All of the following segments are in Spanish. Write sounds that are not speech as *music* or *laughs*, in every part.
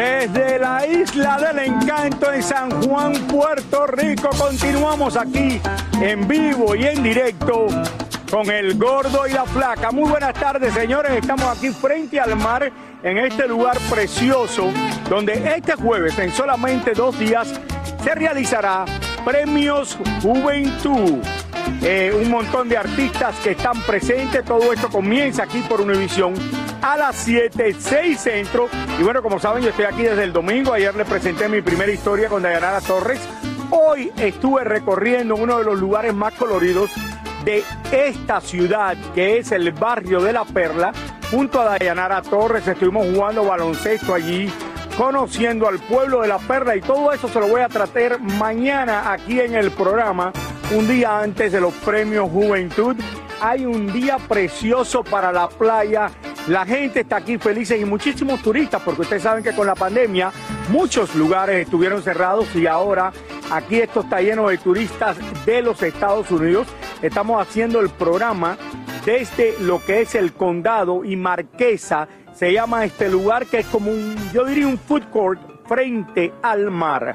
Desde la isla del encanto en San Juan, Puerto Rico, continuamos aquí en vivo y en directo con el gordo y la flaca. Muy buenas tardes, señores. Estamos aquí frente al mar en este lugar precioso donde este jueves, en solamente dos días, se realizará Premios Juventud. Eh, un montón de artistas que están presentes. Todo esto comienza aquí por Univisión a las 7, 6 centro. Y bueno, como saben, yo estoy aquí desde el domingo. Ayer les presenté mi primera historia con Dayanara Torres. Hoy estuve recorriendo uno de los lugares más coloridos de esta ciudad, que es el barrio de La Perla. Junto a Dayanara Torres estuvimos jugando baloncesto allí, conociendo al pueblo de La Perla y todo eso se lo voy a tratar mañana aquí en el programa, un día antes de los premios Juventud. Hay un día precioso para la playa. La gente está aquí felices y muchísimos turistas, porque ustedes saben que con la pandemia muchos lugares estuvieron cerrados y ahora aquí esto está lleno de turistas de los Estados Unidos. Estamos haciendo el programa desde lo que es el condado y Marquesa. Se llama este lugar que es como un, yo diría un food court frente al mar.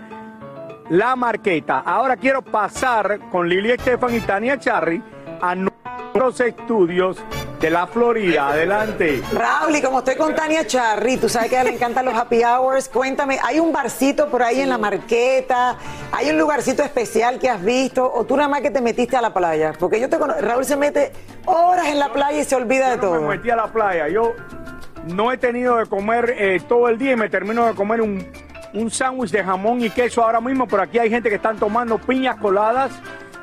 La Marqueta. Ahora quiero pasar con Lili Estefan y Tania Charry a nuestros estudios de la Florida. Adelante. Raúl, y como estoy con Tania Charry, tú sabes que a ella le encantan los happy hours. Cuéntame, ¿hay un barcito por ahí en la marqueta? ¿Hay un lugarcito especial que has visto? ¿O tú nada más que te metiste a la playa? Porque yo te conozco, Raúl se mete horas en la playa y se olvida de no todo. me metí a la playa. Yo no he tenido de comer eh, todo el día y me termino de comer un, un sándwich de jamón y queso ahora mismo, pero aquí hay gente que están tomando piñas coladas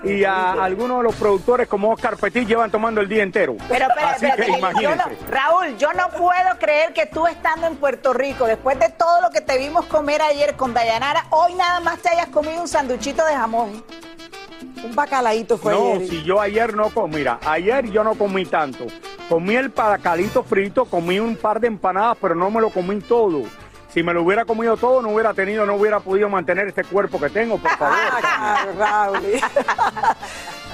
y a algunos de los productores como Oscar Petit llevan tomando el día entero. Pero espera, Así que yo no-. Raúl, yo no puedo creer que tú estando en Puerto Rico, después de todo lo que te vimos comer ayer con Dayanara, hoy nada más te hayas comido un sanduchito de jamón. Un bacalaíto fue No, ayer. si yo ayer no comí, mira, ayer yo no comí tanto. Comí el paracalito frito, comí un par de empanadas, pero no me lo comí todo. Si me lo hubiera comido todo, no hubiera tenido, no hubiera podido mantener este cuerpo que tengo, por favor. *laughs* *laughs*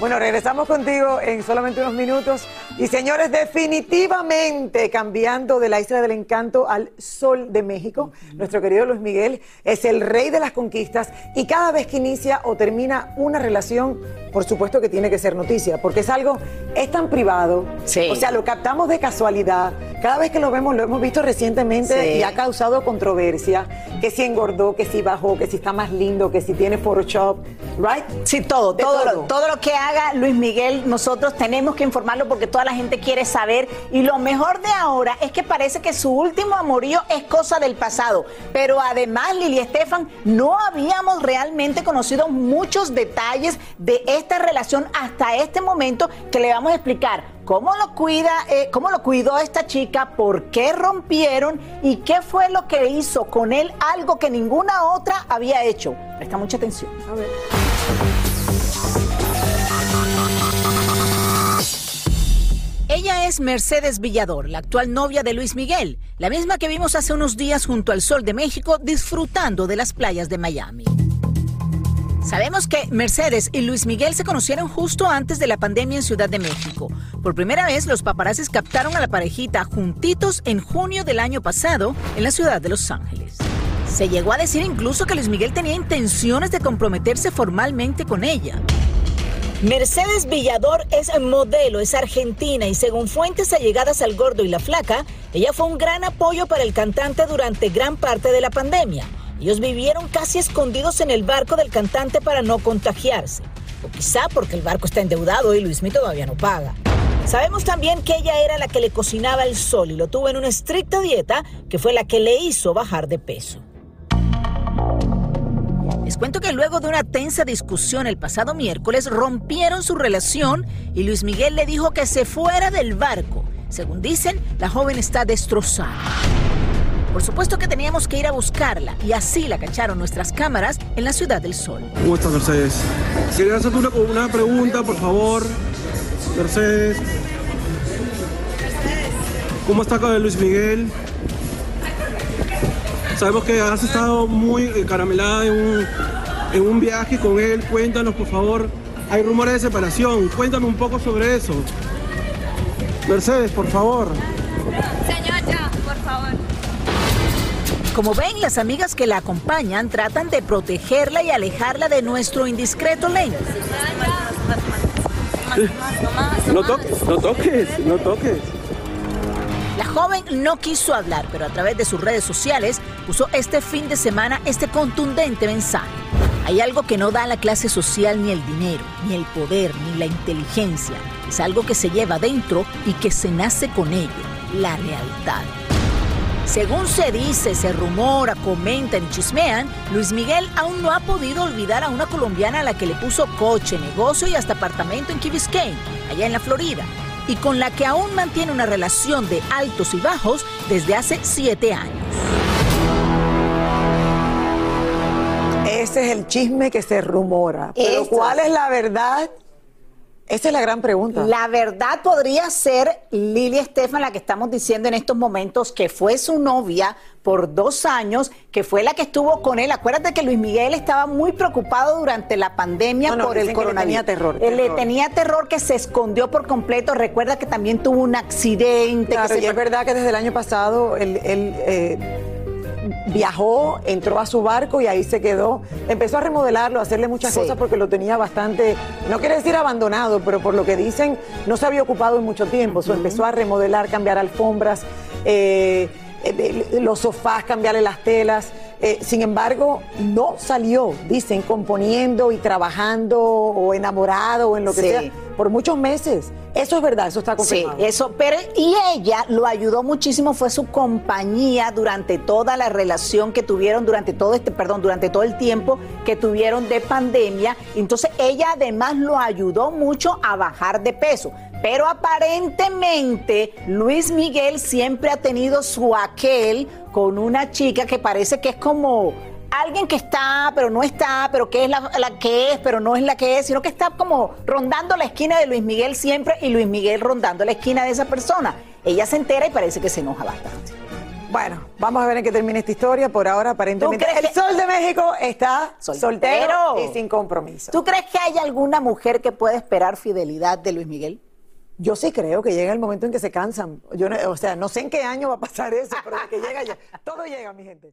Bueno, regresamos contigo en solamente unos minutos. Y señores, definitivamente cambiando de la Isla del Encanto al Sol de México, nuestro querido Luis Miguel es el rey de las conquistas y cada vez que inicia o termina una relación, por supuesto que tiene que ser noticia, porque es algo, es tan privado, Sí. o sea, lo captamos de casualidad, cada vez que lo vemos, lo hemos visto recientemente Sí. y ha causado controversia, que si engordó, que si bajó, que si está más lindo, que si tiene Photoshop, right? Sí, todo, todo, todo. Lo, todo lo que haga Luis Miguel, nosotros tenemos que informarlo porque toda la gente quiere saber. Y lo mejor de ahora es que parece que su último amorío es cosa del pasado. Pero además, Lili Estefan, no habíamos realmente conocido muchos detalles de esta relación hasta este momento que le vamos a explicar cómo lo cuida, eh, cómo lo cuidó esta chica, por qué rompieron y qué fue lo que hizo con él, algo que ninguna otra había hecho. Presta mucha atención. Ella es Mercedes Villador, la actual novia de Luis Miguel, la misma que vimos hace unos días junto al Sol de México disfrutando de las playas de Miami. Sabemos que Mercedes y Luis Miguel se conocieron justo antes de la pandemia en Ciudad de México. Por primera vez, los paparazzis captaron a la parejita juntitos en junio del año pasado en la ciudad de Los Ángeles. Se llegó a decir incluso que Luis Miguel tenía intenciones de comprometerse formalmente con ella. Mercedes Villador es modelo, es argentina y según fuentes allegadas al gordo y la flaca, ella fue un gran apoyo para el cantante durante gran parte de la pandemia. Ellos vivieron casi escondidos en el barco del cantante para no contagiarse. O quizá porque el barco está endeudado y Luismi todavía no paga. Sabemos también que ella era la que le cocinaba el sol y lo tuvo en una estricta dieta que fue la que le hizo bajar de peso. Les cuento que luego de una tensa discusión el pasado miércoles rompieron su relación y Luis Miguel le dijo que se fuera del barco. Según dicen, la joven está destrozada. Por supuesto que teníamos que ir a buscarla y así la cacharon nuestras cámaras en la Ciudad del Sol. ¿Cómo estás, Mercedes? Quería hacerte una, pregunta, por favor. Mercedes. ¿Cómo está Luis Miguel? Sabemos que has estado muy caramelada en un, en un viaje con él. Cuéntanos, por favor. Hay rumores de separación. Cuéntame un poco sobre eso. Mercedes, por favor. Señora, por favor. Como ven, las amigas que la acompañan tratan de protegerla y alejarla de nuestro indiscreto lente. No toques, no toques, no toques. La joven no quiso hablar, pero a través de sus redes sociales puso este fin de semana este contundente mensaje. Hay algo que no da la clase social ni el dinero, ni el poder, ni la inteligencia. Es algo que se lleva dentro y que se nace con ello, la lealtad. Según se dice, se rumora, comentan y chismean, Luis Miguel aún no ha podido olvidar a una colombiana a la que le puso coche, negocio y hasta apartamento en Key allá en la Florida, y con la que aún mantiene una relación de altos y bajos desde hace siete años. Ese es el chisme que se rumora. Pero Eso. ¿cuál es la verdad? Esa es la gran pregunta. La verdad podría ser Lili Estefan, la que estamos diciendo en estos momentos, que fue su novia por dos años, que fue la que estuvo con él. Acuérdate que Luis Miguel estaba muy preocupado durante la pandemia No, no, por el que le coronavirus. tenía terror, Él Le tenía terror que se escondió por completo. Recuerda que también tuvo un accidente. Claro, que se y es verdad que desde el año pasado él, él, eh, viajó, entró a su barco y ahí se quedó. Empezó a remodelarlo, a hacerle muchas Sí. cosas porque lo tenía bastante, no quiere decir abandonado, pero por lo que dicen, no se había ocupado en mucho tiempo. So, empezó a remodelar, cambiar alfombras, eh, eh, los sofás, cambiarle las telas. Eh, sin embargo, no salió, dicen, componiendo y trabajando o enamorado o en lo que Sí. sea, por muchos meses. Eso es verdad, eso está Sí, confirmado. eso, pero y ella lo ayudó muchísimo, fue su compañía durante toda la relación que tuvieron, durante todo este, perdón, durante todo el tiempo que tuvieron de pandemia. Entonces ella además lo ayudó mucho a bajar de peso. Pero aparentemente Luis Miguel siempre ha tenido su aquel con una chica que parece que es como alguien que está, pero no está, pero que es la, la que es, pero no es la que es, sino que está como rondando la esquina de Luis Miguel siempre y Luis Miguel rondando la esquina de esa persona. Ella se entera y parece que se enoja bastante. Bueno, vamos a ver en qué termina esta historia. Por ahora, aparentemente, ¿Tú crees el que- Sol de México está soltero, Soltero. y sin compromiso. ¿Tú crees que hay alguna mujer que pueda esperar fidelidad de Luis Miguel? Yo sí creo que llega el momento en que se cansan. Yo, no- o sea, no sé en qué año va a pasar eso, pero de que llega ya. Todo llega, mi gente.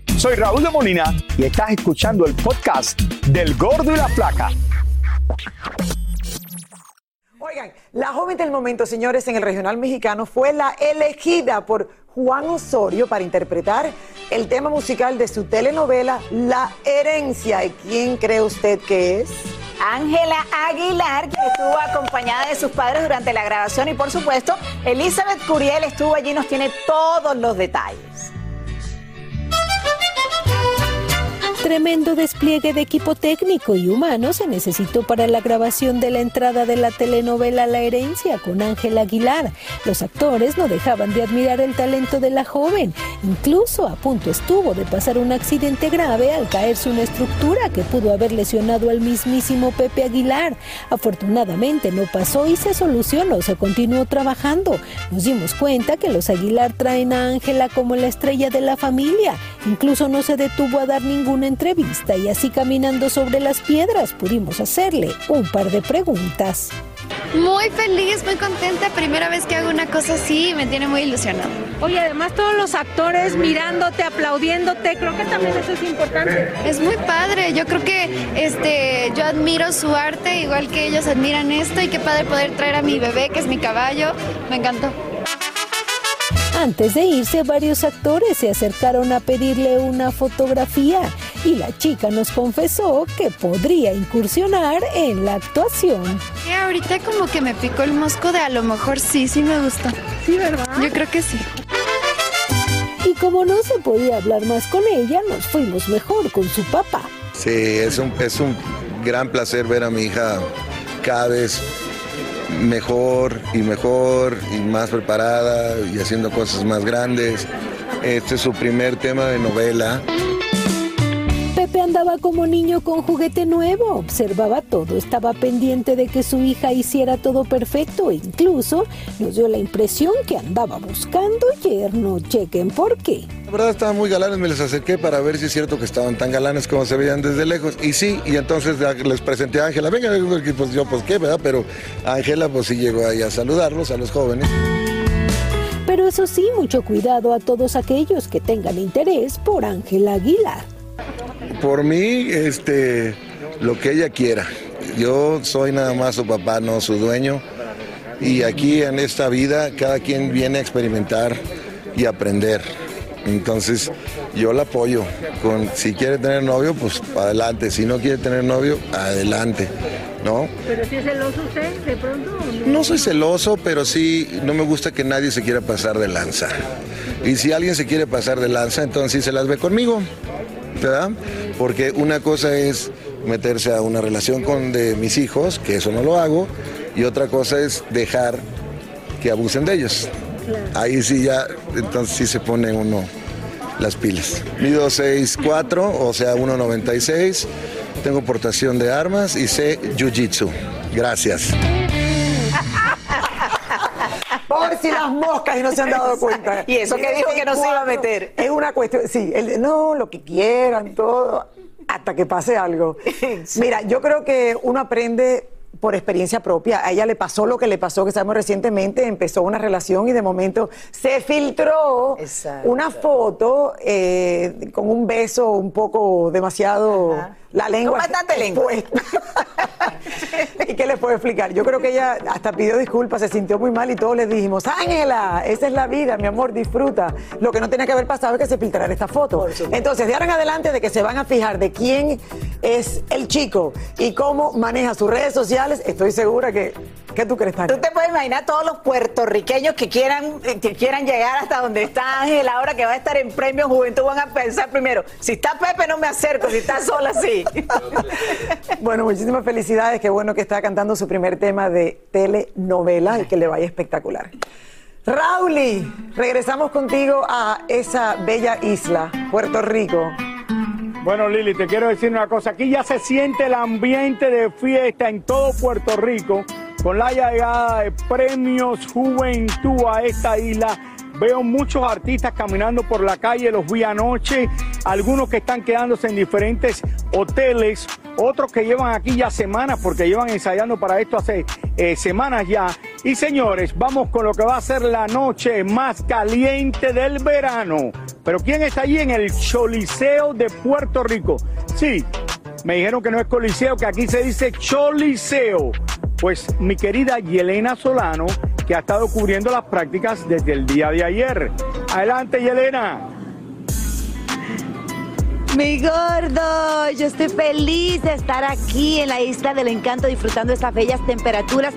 Soy Raúl de Molina y estás escuchando el podcast del Gordo y la Flaca. Oigan, la joven del momento, señores, en el regional mexicano fue la elegida por Juan Osorio para interpretar el tema musical de su telenovela La Herencia. ¿Y quién cree usted que es? Ángela Aguilar, que estuvo acompañada de sus padres durante la grabación y por supuesto Elizabeth Curiel estuvo allí y nos tiene todos los detalles. Tremendo despliegue de equipo técnico y humano se necesitó para la grabación de la entrada de la telenovela La herencia con Ángel Aguilar. Los actores no dejaban de admirar el talento de la joven. Incluso a punto estuvo de pasar un accidente grave al caerse una estructura que pudo haber lesionado al mismísimo Pepe Aguilar. Afortunadamente no pasó y se solucionó, se continuó trabajando. Nos dimos cuenta que los Aguilar traen a Ángela como la estrella de la familia. Incluso no se detuvo a dar ninguna entrevista y así caminando sobre las piedras pudimos hacerle un par de preguntas. Muy feliz, muy contenta. Primera vez que hago una cosa así me tiene muy ilusionado. Oye, además todos los actores mirándote, aplaudiéndote, creo que también eso es importante. Es muy padre. Yo creo que este, yo admiro su arte, igual que ellos admiran esto, y qué padre poder traer a mi bebé, que es mi caballo. Me encantó. Antes de irse, varios actores se acercaron a pedirle una fotografía y la chica nos confesó que podría incursionar en la actuación. Y ahorita como que me picó el mosco de a lo mejor sí, sí me gusta. Sí, ¿verdad? Yo creo que sí. Y como no se podía hablar más con ella, nos fuimos mejor con su papá. Sí, es un, es un gran placer ver a mi hija cada vez mejor y mejor y más preparada y haciendo cosas más grandes. Este es su primer tema de novela. Andaba como niño con juguete nuevo, observaba todo, estaba pendiente de que su hija hiciera todo perfecto e incluso nos dio la impresión que andaba buscando yerno. Chequen por qué. La verdad estaban muy galanes, me les acerqué para ver si es cierto que estaban tan galanes como se veían desde lejos. Y sí, y entonces les presenté a Ángela, venga, pues yo pues qué, ¿verdad? Pero Ángela pues sí llegó ahí a saludarlos, a los jóvenes. Pero eso sí, mucho cuidado a todos aquellos que tengan interés por Ángela Aguilar. Por mí, este, lo que ella quiera. Yo soy nada más su papá, no su dueño. Y aquí en esta vida cada quien viene a experimentar y aprender. Entonces yo la apoyo. Con, si quiere tener novio, pues adelante. Si no quiere tener novio, adelante. ¿No? ¿Pero si es celoso usted de pronto? No? no soy celoso, pero sí no me gusta que nadie se quiera pasar de lanza. Y si alguien se quiere pasar de lanza, entonces sí se las ve conmigo. ¿verdad? Porque una cosa es meterse a una relación con de mis hijos, que eso no lo hago, y otra cosa es dejar que abusen de ellos. Ahí sí ya, entonces sí se pone uno las pilas. Mido 6'4", o sea 1'96", tengo portación de armas y sé jiu-jitsu. Gracias. Si las moscas y no se han dado cuenta. Y eso que dijo que no se iba a meter. Es una cuestión, sí, el, no, lo que quieran, todo, hasta que pase algo. Mira, yo creo que uno aprende por experiencia propia. A ella le pasó lo que le pasó, que sabemos recientemente, empezó una relación y de momento se filtró una foto eh, con un beso un poco demasiado... La lengua. bastante lengua. *laughs* ¿Y qué le puedo explicar? Yo creo que ella hasta pidió disculpas, se sintió muy mal y todos le dijimos, Ángela, esa es la vida, mi amor, disfruta. Lo que no tenía que haber pasado es que se filtrara esta foto. Entonces, de ahora en adelante, de que se van a fijar de quién es el chico y cómo maneja sus redes sociales, estoy segura que. ¿Qué tú crees, Tania? Tú te puedes imaginar todos los puertorriqueños que quieran, que quieran llegar hasta donde está Ángela ahora que va a estar en Premio Juventud, van a pensar primero, si está Pepe no me acerco, si está sola sí. *laughs* bueno, muchísimas felicidades. Qué bueno que está cantando su primer tema de telenovela y que le vaya espectacular. Rauli, regresamos contigo a esa bella isla, Puerto Rico. Bueno, Lili, te quiero decir una cosa. Aquí ya se siente el ambiente de fiesta en todo Puerto Rico con la llegada de premios Juventud a esta isla Veo muchos artistas caminando por la calle, los vi anoche, algunos que están quedándose en diferentes hoteles, otros que llevan aquí ya semanas, porque llevan ensayando para esto hace eh, semanas ya. Y señores, vamos con lo que va a ser la noche más caliente del verano. Pero ¿quién está allí en el Choliseo de Puerto Rico? Sí, me dijeron que no es Coliseo, que aquí se dice Choliseo. Pues mi querida Yelena Solano que ha estado cubriendo las prácticas desde el día de ayer. Adelante, Yelena. Mi gordo, yo estoy feliz de estar aquí en la isla del encanto disfrutando estas bellas temperaturas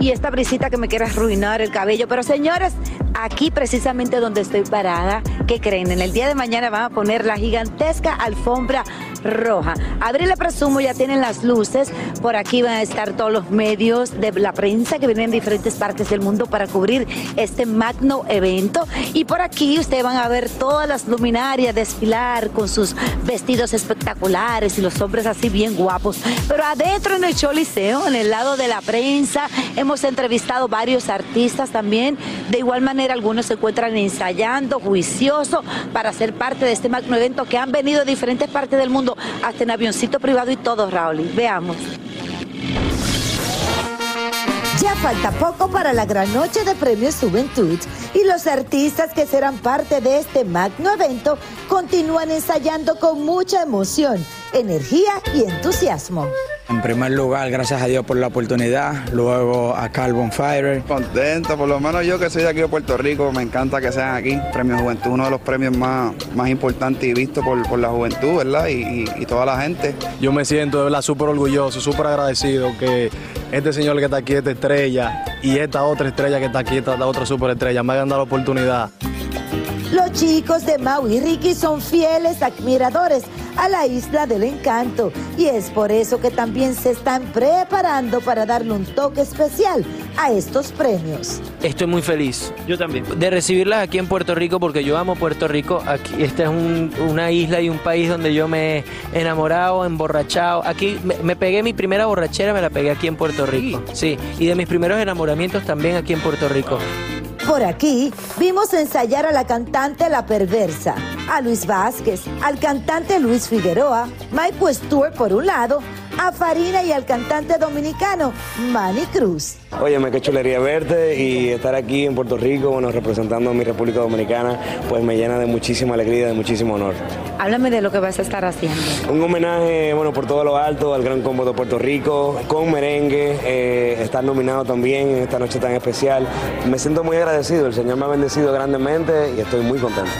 y esta brisita que me quiere arruinar el cabello. Pero señores, aquí precisamente donde estoy parada, ¿qué creen? En el día de mañana van a poner la gigantesca alfombra roja. Abril le presumo ya tienen las luces. Por aquí van a estar todos los medios de la prensa que vienen de diferentes partes del mundo para cubrir este magno evento. Y por aquí ustedes van a ver todas las luminarias desfilar con sus vestidos espectaculares y los hombres así bien guapos. Pero adentro en el Choliseo, en el lado de la prensa, hemos entrevistado varios artistas también. De igual manera, algunos se encuentran ensayando, juicioso, para ser parte de este magno evento que han venido de diferentes partes del mundo, hasta en avioncito privado y todo, Raúl. Veamos. Ya falta poco para la gran noche de Premios Juventud y los artistas que serán parte de este magno evento continúan ensayando con mucha emoción, energía y entusiasmo. En primer lugar, gracias a Dios por la oportunidad. Luego a Carbon Fire. Contento, por lo menos yo que soy de aquí de Puerto Rico, me encanta que sean aquí. Premio Juventud, uno de los premios más, más importantes y vistos por, por la juventud, ¿verdad? Y, y- y toda la gente. Yo me siento de verdad súper orgulloso, súper agradecido que este señor que está aquí, esta estrella, y esta otra estrella que está aquí, esta otra súper estrella, me hayan dado la oportunidad. Los chicos de Mau y Ricky son fieles admiradores a la isla del encanto y es por eso que también se están preparando para darle un toque especial a estos premios. Estoy muy feliz. Yo también. De recibirlas aquí en Puerto Rico porque yo amo Puerto Rico. Aquí, esta es un- una isla y un país donde yo me he enamorado, emborrachado. Aquí me, me pegué mi primera borrachera, me la pegué aquí en Puerto Rico. Sí. Y de mis primeros enamoramientos también aquí en Puerto Rico. Por aquí vimos ensayar a la cantante La Perversa, a Luis Vázquez, al cantante Luis Figueroa, Mike Stewart por un lado, a Farina y al cantante dominicano Manny Cruz. Óyeme, qué chulería verte y estar aquí en Puerto Rico, bueno, representando a mi República Dominicana, pues me llena de muchísima alegría, de muchísimo honor. Háblame de lo que vas a estar haciendo. Un homenaje, bueno, por todo lo alto al Gran Combo de Puerto Rico, con merengue, eh, estar nominado también en esta noche tan especial. Me siento muy agradecido, el Señor me ha bendecido grandemente y estoy muy contento.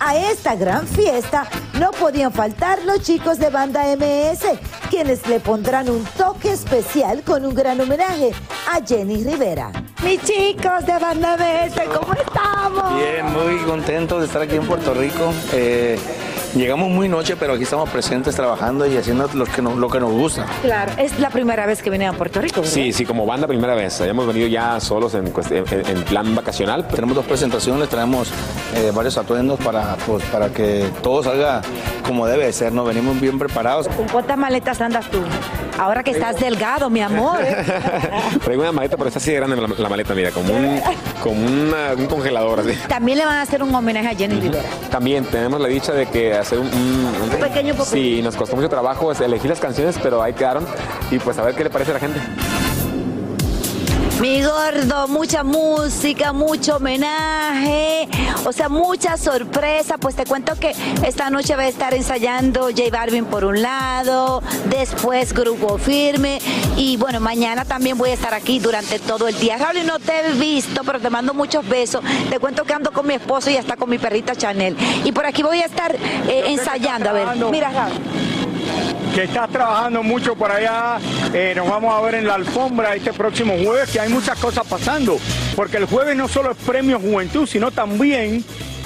A esta gran fiesta no podían faltar los chicos de banda MS, quienes le pondrán un toque especial con un gran homenaje a Jenny Rivera. Mis chicos de banda MS, ¿cómo estamos? Bien, muy contento de estar aquí en Puerto Rico. Eh, llegamos muy noche, pero aquí estamos presentes trabajando y haciendo lo que nos, lo que nos gusta. Claro, es la primera vez que vienen a Puerto Rico. ¿verdad? Sí, sí, como banda primera vez. Habíamos venido ya solos en, en- en plan vacacional. Tenemos dos presentaciones, tenemos eh, varios atuendos para, pues, para que todo salga como debe de ser. Nos venimos bien preparados. ¿Con cuántas maletas andas tú? Ahora que estás delgado, mi amor. ¿eh? *laughs* Traigo una maleta, pero está así de grande la, la maleta, mira, como un, como una- un congelador así. También le van a hacer un homenaje a Jenny Rivera. También tenemos la dicha de que hacer un... un- Un pequeño popurrí. Sí, nos costó mucho trabajo elegir las canciones, pero ahí quedaron. Y pues a ver qué le parece a la gente. Mi gordo, mucha música, mucho homenaje, o sea, mucha sorpresa. Pues te cuento que esta noche va a estar ensayando J Balvin por un lado, después Grupo Firme y bueno, mañana también voy a estar aquí durante todo el día. Raúl, no te he visto, pero te mando muchos besos. Te cuento que ando con mi esposo y hasta con mi perrita Chanel. Y por aquí voy a estar eh, ensayando. A ver, mira Raúl. Que estás trabajando mucho por allá. Eh, nos vamos a ver en la alfombra este próximo jueves, que hay muchas cosas pasando. Porque el jueves no solo es Premio Juventud, sino también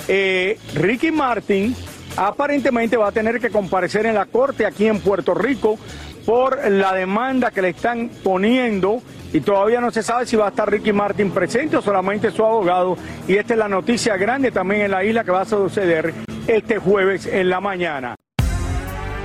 eh, Ricky Martin aparentemente va a tener que comparecer en la corte aquí en Puerto Rico por la demanda que le están poniendo y todavía no se sabe si va a estar Ricky Martin presente o solamente su abogado. Y esta es la noticia grande también en la isla que va a suceder este jueves en la mañana.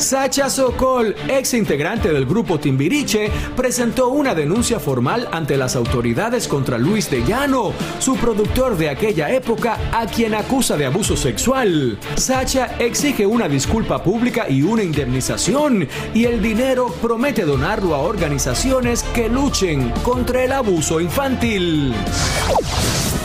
Sacha Sokol, ex integrante del grupo Timbiriche, presentó una denuncia formal ante las autoridades contra Luis de Llano, su productor de aquella época, a quien acusa de abuso sexual. Sacha exige una disculpa pública y una indemnización, y el dinero promete donarlo a organizaciones que luchen contra el abuso infantil.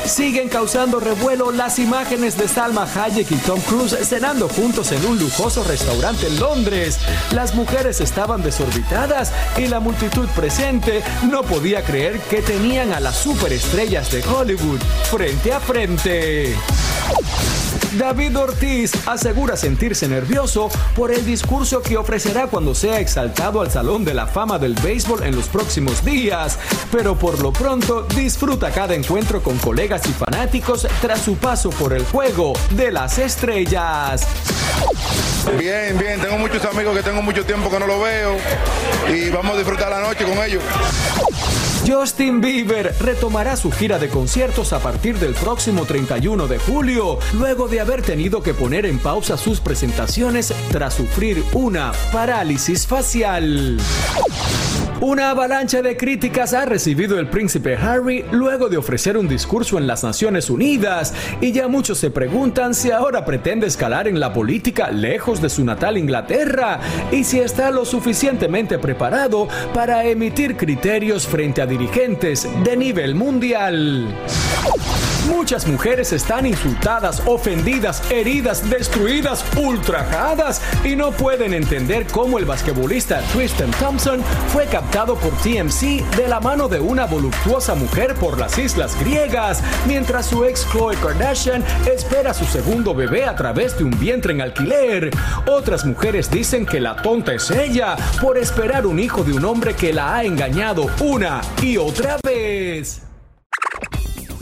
Siguen causando revuelo las imágenes de Salma Hayek y Tom Cruise cenando juntos en un lujoso restaurante en Londres. Las mujeres estaban desorbitadas y la multitud presente no podía creer que tenían a las superestrellas de Hollywood frente a frente. David Ortiz asegura sentirse nervioso por el discurso que ofrecerá cuando sea exaltado al Salón de la Fama del Béisbol en los próximos días, pero por lo pronto disfruta cada encuentro con colegas y fanáticos tras su paso por el juego de las estrellas. Bien, bien, tengo muchos amigos que tengo mucho tiempo que no lo veo y vamos a disfrutar la noche con ellos. Justin Bieber retomará su gira de conciertos a partir del próximo 31 de julio, luego de haber tenido que poner en pausa sus presentaciones tras sufrir una parálisis facial. Una avalancha de críticas ha recibido el príncipe Harry luego de ofrecer un discurso en las Naciones Unidas y ya muchos se preguntan si ahora pretende escalar en la política lejos de su natal Inglaterra y si está lo suficientemente preparado para emitir criterios frente a dirigentes de nivel mundial. Muchas mujeres están insultadas, ofendidas, heridas, destruidas, ultrajadas y no pueden entender cómo el basquetbolista Tristan Thompson fue captado por TMC de la mano de una voluptuosa mujer por las islas griegas, mientras su ex Khloe Kardashian espera su segundo bebé a través de un vientre en alquiler. Otras mujeres dicen que la tonta es ella por esperar un hijo de un hombre que la ha engañado una y otra vez.